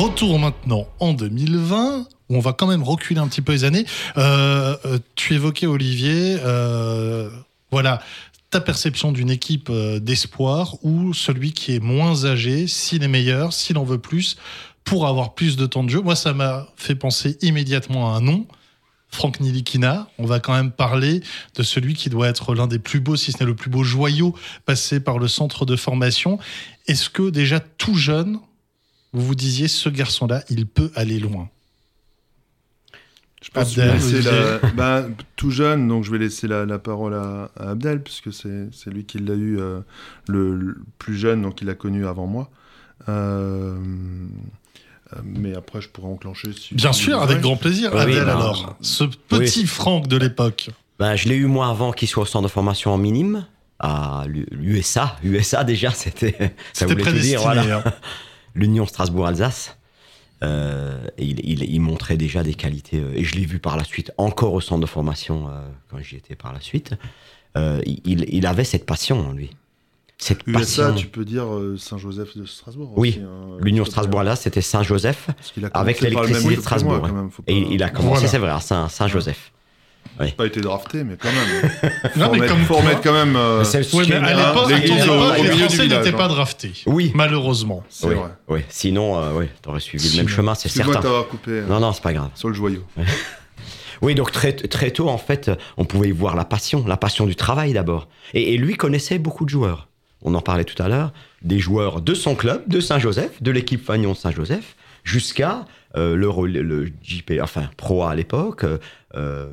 Retour maintenant en 2020 où on va quand même reculer un petit peu les années. Euh, euh, tu évoquais Olivier, euh, voilà ta perception d'une équipe d'espoir où celui qui est moins âgé, s'il est meilleur, s'il en veut plus, pour avoir plus de temps de jeu. Moi, ça m'a fait penser immédiatement à un nom. Franck Nilikina, on va quand même parler de celui qui doit être l'un des plus beaux, si ce n'est le plus beau joyau passé par le centre de formation. Est-ce que déjà tout jeune, vous vous disiez, ce garçon-là, il peut aller loin je pense que la, bah, tout jeune, donc je vais laisser la, parole à, Abdel, puisque c'est lui qui l'a eu euh, le, plus jeune, donc il l'a connu avant moi. Euh, euh, mais après, je pourrais enclencher. Bien sûr, avec grand plaisir. Abdel, bah, alors, ce petit Franck de l'époque. Ben, je l'ai eu moi avant qu'il soit au centre de formation en minime, à l'USA. USA, déjà, c'était. Ça voulait tout dire, voilà. Hein. L'Union Strasbourg-Alsace. Euh, il, montrait déjà des qualités, euh, et je l'ai vu par la suite, encore au centre de formation, euh, quand j'y étais par la suite. il, avait cette passion en lui. Cette USA, tu peux dire Saint-Joseph de Strasbourg. Oui, hein, l'Union Strasbourg là, c'était Saint-Joseph, avec l'électricité de Strasbourg. Et il a commencé, c'est vrai, à Saint-Joseph. Oui. Pas été drafté, mais quand même. non, mais comme faut mettre quand même. Euh, oui, mais à l'époque, les Français n'étaient pas draftés. Oui. Malheureusement. Oui. Vrai. oui. Sinon, euh, oui, t'aurais suivi le même chemin, c'est certain. Coupé. Euh, non, non, c'est pas grave. Sur le joyau. Oui, donc très, très tôt, en fait, on pouvait y voir la passion, la passion du travail d'abord. Et, lui connaissait beaucoup de joueurs. On en parlait tout à l'heure, des joueurs de son club, de Saint-Joseph, de l'équipe Fagnon Saint-Joseph, jusqu'à euh, le, le, JP, enfin Pro à l'époque, euh,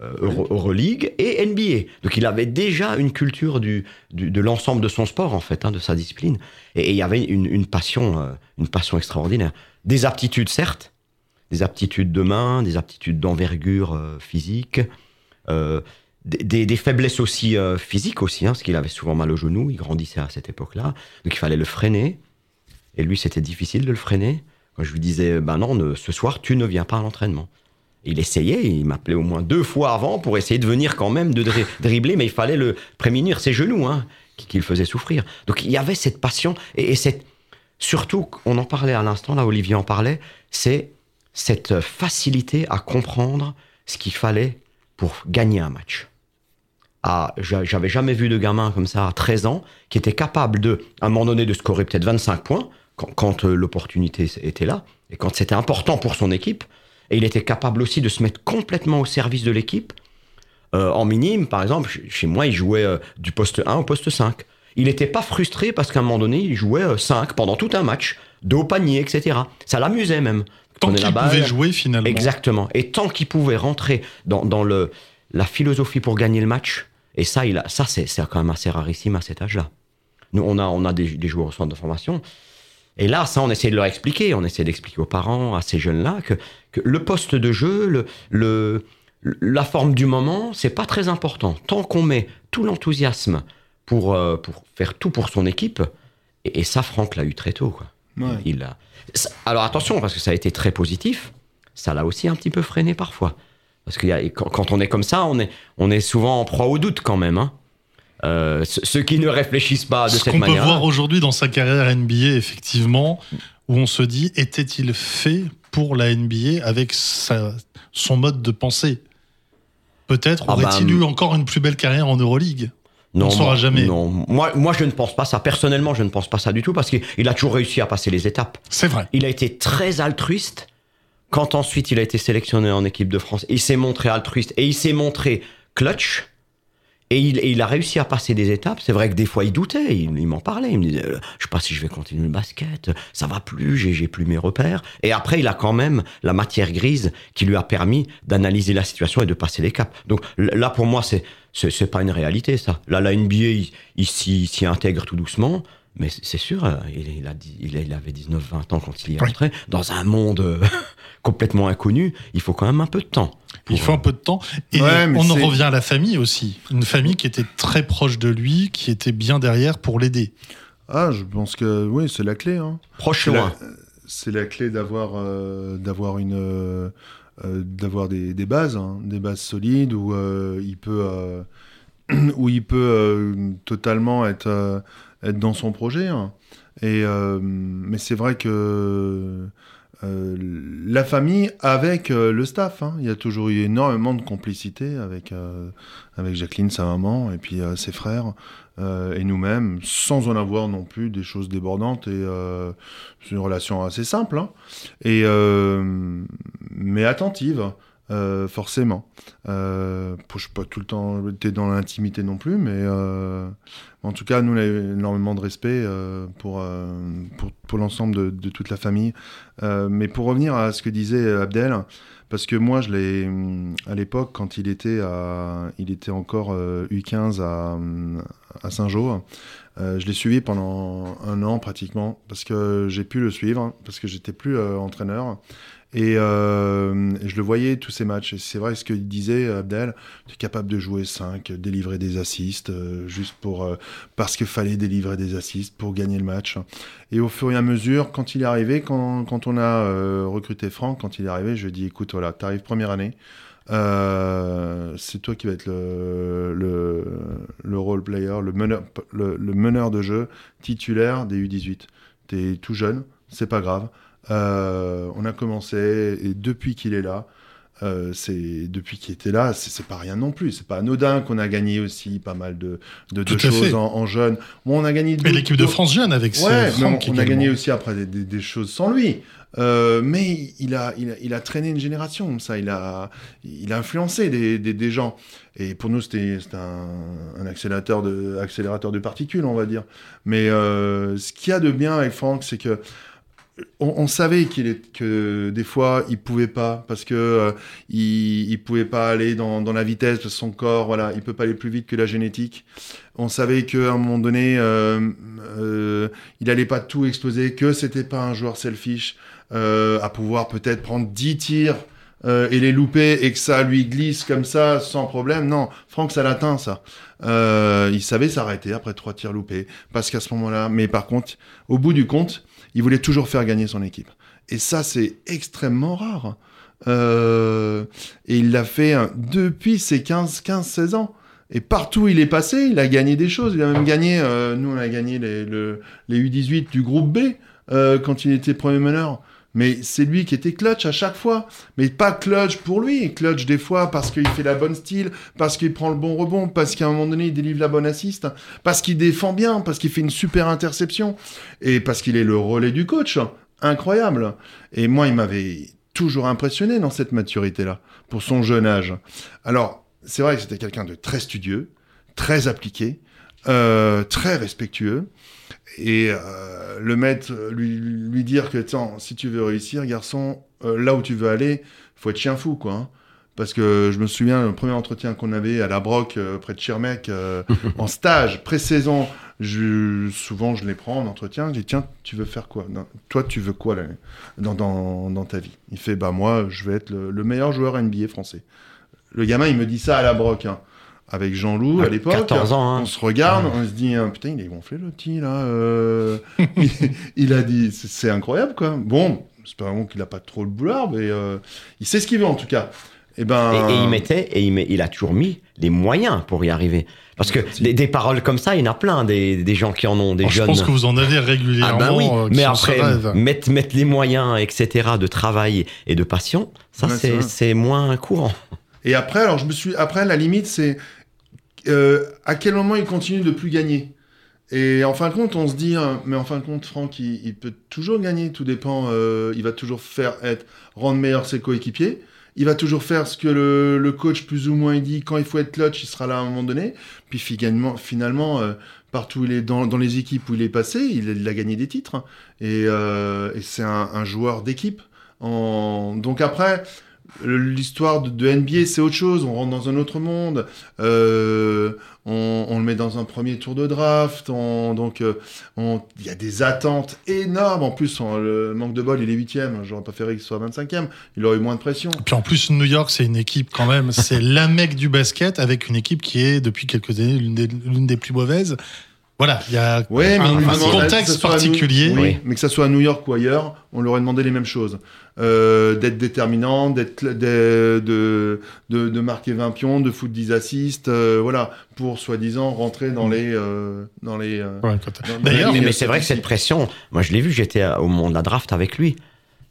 Euroleague et NBA. Donc il avait déjà une culture du, de l'ensemble de son sport en fait, hein, de sa discipline. Et, il y avait une, passion, euh, une passion extraordinaire. Des aptitudes certes, des aptitudes de main, des aptitudes d'envergure euh, physique, des, faiblesses aussi physiques aussi, hein, parce qu'il avait souvent mal au genou. Il grandissait à cette époque-là, donc il fallait le freiner. Et lui, c'était difficile de le freiner. Quand je lui disais, ben non, ce soir, tu ne viens pas à l'entraînement il essayait, il m'appelait au moins deux fois avant pour essayer de venir quand même de dribbler, mais il fallait le prémunir ses genoux, hein, qui, le faisaient souffrir. Donc il y avait cette passion et, cette, surtout, on en parlait à l'instant, là Olivier en parlait, c'est cette facilité à comprendre ce qu'il fallait pour gagner un match. Ah, j'avais jamais vu de gamin comme ça à 13 ans qui était capable de, à un moment donné, de scorer peut-être 25 points quand, quand euh, l'opportunité était là et quand c'était important pour son équipe et il était capable aussi de se mettre complètement au service de l'équipe. Euh, en minime, par exemple, chez moi, il jouait euh, du poste 1 au poste 5. Il n'était pas frustré parce qu'à un moment donné, il jouait 5 euh, pendant tout un match, dos au panier, etc. Ça l'amusait même. Tant qu'il pouvait jouer finalement. Exactement. Et tant qu'il pouvait rentrer dans, le, la philosophie pour gagner le match, et ça, il a, ça c'est, quand même assez rarissime à cet âge-là. Nous, on a, on a des, des joueurs au centre de formation et là, ça, on essaie de leur expliquer, on essaie d'expliquer aux parents, à ces jeunes-là, que, le poste de jeu, le, la forme du moment, c'est pas très important. Tant qu'on met tout l'enthousiasme pour, euh, pour faire tout pour son équipe, et, ça, Franck l'a eu très tôt. Quoi. Il a... Alors attention, parce que ça a été très positif, ça l'a aussi un petit peu freiné parfois. Parce que quand, on est comme ça, on est, on est souvent en proie au doute quand même. Hein. Euh, ceux qui ne réflexent pas de cette manière. Ce qu'on peut voir aujourd'hui dans sa carrière NBA, effectivement, où on se dit, était-il fait pour la NBA avec son mode de pensée? Peut-être ah aurait-il bah, eu encore une plus belle carrière en Euroleague? Non, on ne saura jamais. Non, moi, moi je ne pense pas ça. Personnellement, je ne pense pas ça du tout parce qu'il a toujours réussi à passer les étapes. C'est vrai. Il a été très altruiste. Quand ensuite il a été sélectionné en équipe de France, il s'est montré altruiste et il s'est montré clutch. Et il, a réussi à passer des étapes. C'est vrai que des fois, il doutait. Il, m'en parlait. Il me disait, euh, je sais pas si je vais continuer le basket. Ça va plus. J'ai plus mes repères. Et après, il a quand même la matière grise qui lui a permis d'analyser la situation et de passer les caps. Donc là, pour moi, c'est c'est pas une réalité, ça. Là, la NBA, il, s'y intègre tout doucement. Mais c'est sûr, euh, il, a, il, avait 19-20 ans quand il y est rentré. Dans un monde euh, complètement inconnu, il faut quand même un peu de temps. Il faut un peu de temps. Et on en revient à la famille aussi. Une famille qui était très proche de lui, qui était bien derrière pour l'aider. Ah, je pense que oui, c'est la clé. Hein. Proche loin. C'est la clé d'avoir euh, d'avoir une euh, d'avoir des, des, bases, hein, des bases solides où il peut où il peut totalement être être dans son projet. Hein. Et mais c'est vrai que la famille avec le staff. Hein. Il y a toujours eu énormément de complicité avec, avec Jacqueline, sa maman, et puis ses frères. et nous-mêmes, sans en avoir non plus des choses débordantes. Et c'est une relation assez simple, hein. et, mais attentive. Euh, forcément. Euh, je suis pas tout le temps dans l'intimité non plus, mais euh, en tout cas, nous, on a énormément de respect euh, pour, pour, pour l'ensemble de, de, toute la famille. mais pour revenir à ce que disait Abdel, parce que moi, je l'ai à l'époque, quand il était, à, il était encore U15 à, à Saint-Jean, je l'ai suivi pendant un an pratiquement, parce que j'ai pu le suivre, parce que j'étais plus entraîneur. Euh, et je le voyais tous ces matchs. Et c'est vrai ce qu'il disait, Abdel, tu es capable de jouer 5, délivrer des assists, euh, juste pour, euh, parce qu'il fallait délivrer des assists pour gagner le match. Et au fur et à mesure, quand il est arrivé, quand, quand on a recruté Franck, quand il est arrivé, je lui ai dit, écoute, voilà, tu arrives première année. C'est toi qui vas être le, le, le role player, le meneur, le, le meneur de jeu titulaire des U18. Tu es tout jeune, c'est pas grave. Euh, on a commencé et depuis qu'il est là, euh, c'est depuis qu'il était là, c'est pas rien non plus. C'est pas anodin qu'on a gagné aussi pas mal de, de, choses en, en, jeune. Bon, on a gagné. Et l'équipe de France jeune avec. Ouais, mais on, a gagné aussi après des, choses sans lui. Euh, mais il a, il a, traîné une génération, ça. Il a, il a influencé des, des, gens. Et pour nous, c'était un, un, accélérateur de, accélérateur de particules, on va dire. Mais ce qu'il y a de bien avec Franck, c'est que on, savait qu'il est que des fois il pouvait pas parce que euh, il, pouvait pas aller dans, la vitesse de son corps voilà. Il peut pas aller plus vite que la génétique. On savait qu'à un moment donné euh, euh, il allait pas tout exploser que c'était pas un joueur selfish à pouvoir peut-être prendre 10 tirs et les louper et que ça lui glisse comme ça sans problème. Non Franck ça. L'atteint ça il savait s'arrêter après trois tirs loupés parce qu'à ce moment-là mais par contre au bout du compte il voulait toujours faire gagner son équipe. Et ça, c'est extrêmement rare. Euh, et il l'a fait hein, depuis ses 15, 15, 16 ans. Et partout où il est passé, il a gagné des choses. Il a même gagné, euh, nous on a gagné les, les U18 du groupe B euh, quand il était premier meneur. Mais c'est lui qui était clutch à chaque fois. Mais pas clutch pour lui. Clutch des fois parce qu'il fait la bonne style, parce qu'il prend le bon rebond, parce qu'à un moment donné, il délivre la bonne assiste, parce qu'il défend bien, parce qu'il fait une super interception, et parce qu'il est le relais du coach. Incroyable. Et moi, il m'avait toujours impressionné dans cette maturité-là, pour son jeune âge. Alors, c'est vrai que c'était quelqu'un de très studieux, très appliqué, euh, très respectueux et euh, le maître lui, lui dire que si tu veux réussir garçon euh, là où tu veux aller faut être chien fou quoi hein. parce que je me souviens le premier entretien qu'on avait à la Broc euh, près de Schirmeck en stage pré-saison je, souvent je les prends en entretien je dis tiens tu veux faire quoi? Toi tu veux quoi là, dans, dans, dans, ta vie? Il fait bah moi je vais être le, meilleur joueur NBA français. Le gamin il me dit ça à la Broc hein avec Jean-Loup à l'époque. 14 ans. Hein. On se regarde, on se dit hein, putain, il est gonflé le petit là. Euh. il, a dit c'est incroyable quoi. Bon, espérons qu'il a pas trop le boulard, mais euh, il sait ce qu'il veut en tout cas. Et, ben... Et, il mettait, et il, met, il, a toujours mis les moyens pour y arriver. Parce que des paroles comme ça, il y en a plein, des, des gens qui en ont, des oh, jeunes. Je pense que vous en avez régulièrement. Ah ben oui, euh, mais après, mettre, mettre les moyens, etc., de travail et de passion, ça, c'est moins courant. Et après, alors je me suis, après, la limite, c'est euh, à quel moment il continue de plus gagner? Et en fin de compte, on se dit, hein, mais en fin de compte, Franck, il, peut toujours gagner, tout dépend, euh, il va toujours faire être, rendre meilleur ses coéquipiers, il va toujours faire ce que le, coach plus ou moins il dit, quand il faut être clutch, il sera là à un moment donné, puis finalement, finalement euh, partout où il est dans, dans, les équipes où il est passé, il, a gagné des titres, hein. et, c'est un, un, joueur d'équipe. En... Donc après, l'histoire de, NBA, c'est autre chose. On rentre dans un autre monde. Euh, on, le met dans un premier tour de draft. donc, euh, il y a des attentes énormes. En plus, le manque de bol, il est huitième. J'aurais préféré qu'il soit 25e. Il aurait eu moins de pression. Puis en plus, New York, c'est une équipe quand même. c'est la mec du basket avec une équipe qui est depuis quelques années l'une des, plus mauvaises. Voilà, il y a un, contexte particulier. Oui, mais que ça soit à New York ou ailleurs, on leur aurait demandé les mêmes choses. Euh, d'être déterminant, d'être de, de, de, marquer 20 pions, de foutre 10 assists, euh, voilà, pour soi-disant rentrer dans les euh, dans les. D'ailleurs, mais, c'est vrai que cette pression, moi je l'ai vu, j'étais au moment de la draft avec lui.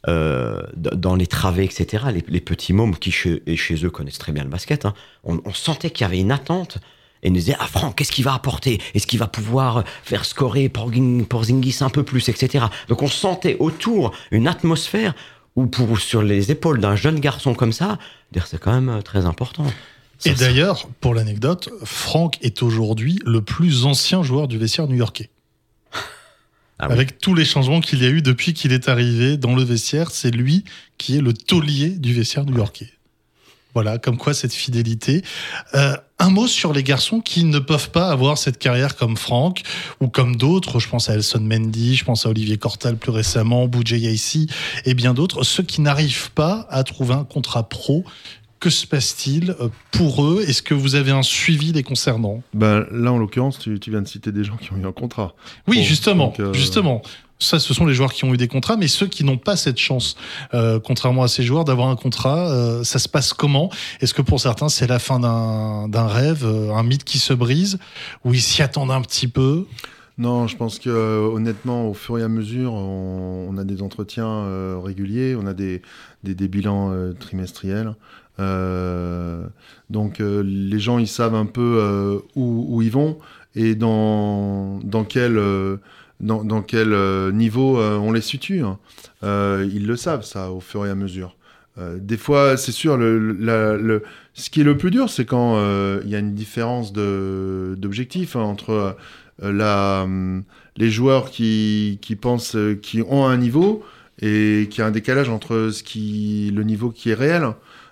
euh, dans les travées, etc., les, petits mômes qui, chez, chez, eux, connaissent très bien le basket, hein, on, sentait qu'il y avait une attente. Et nous disaient, ah Franck, qu'est-ce qu'il va apporter? Est-ce qu'il va pouvoir faire scorer Porzingis un peu plus, etc. Donc on sentait autour une atmosphère où pour, sur les épaules d'un jeune garçon comme ça, c'est quand même très important. et d'ailleurs, pour l'anecdote, Franck est aujourd'hui le plus ancien joueur du vestiaire new-yorkais. Ah Avec tous les changements qu'il y a eu depuis qu'il est arrivé dans le vestiaire, c'est lui qui est le taulier du vestiaire new-yorkais. Voilà, comme quoi cette fidélité. Euh, un mot sur les garçons qui ne peuvent pas avoir cette carrière comme Franck ou comme d'autres. Je pense à Elson Mendy, je pense à Olivier Cortal plus récemment, Boudjé Yaissi et bien d'autres. Ceux qui n'arrivent pas à trouver un contrat pro que se passe-t-il euh, pour eux? Est-ce que vous avez un suivi les concernant ben, Là, en l'occurrence, tu, viens de citer des gens qui ont eu un contrat. Oui, justement. Euh, justement. Ça, ce sont les joueurs qui ont eu des contrats, mais ceux qui n'ont pas cette chance, euh, contrairement à ces joueurs, d'avoir un contrat, ça se passe comment? Est-ce que pour certains, c'est la fin d'un rêve, un mythe qui se brise, ou ils s'y attendent un petit peu? Non, je pense que honnêtement, au fur et à mesure, on, a des entretiens réguliers, on a des, bilans trimestriels. Euh, donc euh, les gens, ils savent un peu euh, où, ils vont et dans, dans quel, dans, dans quel niveau on les situe. Hein. ils le savent, ça, au fur et à mesure. des fois, c'est sûr, le, le, ce qui est le plus dur, c'est quand il y a une différence d'objectif entre la, les joueurs qui, qui pensent, qui ont un niveau et qui a un décalage entre ce qui, le niveau qui est réel.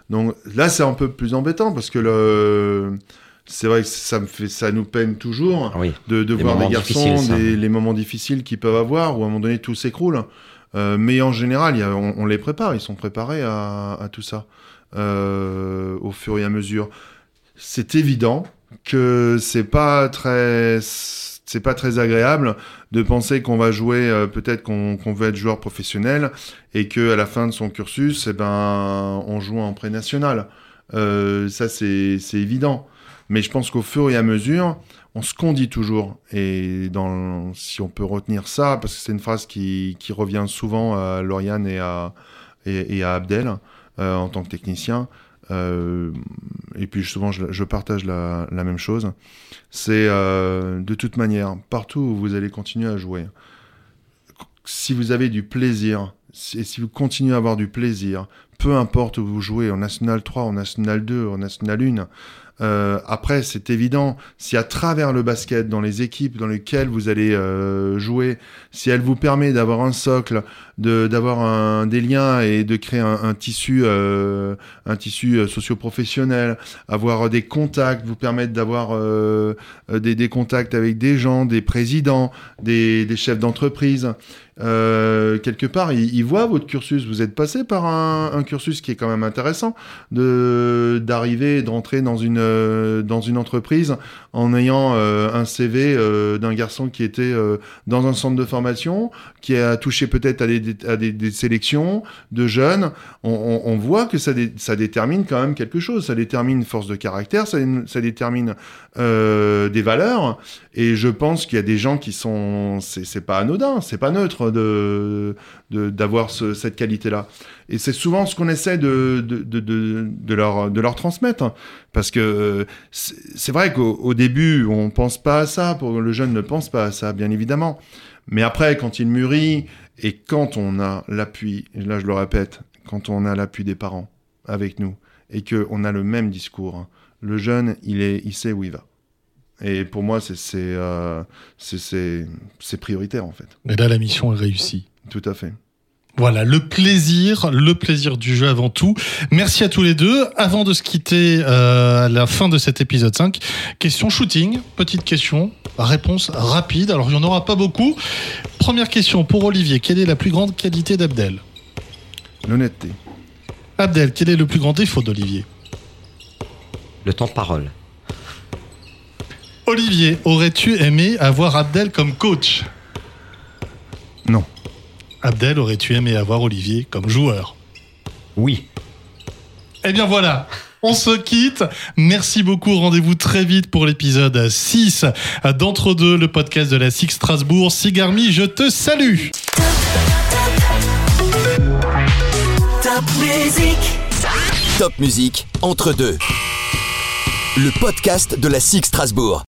Donc là, c'est un peu plus embêtant parce que le c'est vrai que ça me fait, ça nous peine toujours de, voir les garçons, les moments difficiles qu'ils peuvent avoir, où à un moment donné tout s'écroule. Euh, mais en général, on, les prépare, ils sont préparés à, tout ça euh, au fur et à mesure. C'est évident que c'est pas très c'est pas très agréable de penser qu'on va jouer, euh, peut-être qu'on veut être joueur professionnel et que à la fin de son cursus, eh ben, on joue en pré-national. Euh, ça, c'est évident. Mais je pense qu'au fur et à mesure, on se condit toujours. Et si on peut retenir ça, parce que c'est une phrase qui, revient souvent à Lauriane et à, Abdel euh, en tant que technicien, euh, et puis souvent je, partage la, la, même chose, c'est euh, de toute manière, partout où vous allez continuer à jouer, si vous avez du plaisir, et si vous continuez à avoir du plaisir, peu importe où vous jouez, en National 3, en National 2, en National 1, euh, après, c'est évident, si à travers le basket, dans les équipes dans lesquelles vous allez euh, jouer, si elle vous permet d'avoir un socle, d'avoir des liens et de créer un, tissu, euh, un tissu euh, socio-professionnel, avoir des contacts, vous permettre d'avoir euh, des, des, contacts avec des gens, des présidents, des, des chefs d'entreprise. Euh, quelque part, ils, voient votre cursus. Vous êtes passé par un, un, cursus qui est quand même intéressant, de d'arriver, d'entrer dans une euh, dans une entreprise en ayant euh, un CV d'un garçon qui était dans un centre de formation, qui a touché peut-être à des sélections de jeunes, on, voit que ça, détermine quand même quelque chose. Ça détermine force de caractère, ça, détermine euh, des valeurs. Et je pense qu'il y a des gens qui sont, c'est pas anodin, c'est pas neutre de d'avoir cette qualité-là. Et c'est souvent ce qu'on essaie de, de, leur, de leur transmettre. Parce que c'est vrai qu'au début, on pense pas à ça, pour le jeune ne pense pas à ça, bien évidemment. Mais après, quand il mûrit, et quand on a l'appui, là je le répète, quand on a l'appui des parents avec nous, et qu'on a le même discours, le jeune, il, est, il sait où il va. Et pour moi, c'est euh, prioritaire en fait. Et là, la mission est réussie. Tout à fait. Voilà, le plaisir, le plaisir du jeu avant tout. Merci à tous les deux. Avant de se quitter euh, à la fin de cet épisode 5, question shooting, petite question, réponse rapide. Alors, il n'y en aura pas beaucoup. Première question pour Olivier, quelle est la plus grande qualité d'Abdel? L'honnêteté. Abdel, quel est le plus grand défaut d'Olivier? Le temps de parole. Olivier, aurais-tu aimé avoir Abdel comme coach? Abdel, aurais-tu aimé avoir Olivier comme joueur Oui. Eh bien voilà, on se quitte. Merci beaucoup. Rendez-vous très vite pour l'épisode 6 d'Entre-deux, le podcast de la SIG Strasbourg. Sigarmi, je te salue. Top musique. Top musique entre deux. Le podcast de la SIG Strasbourg.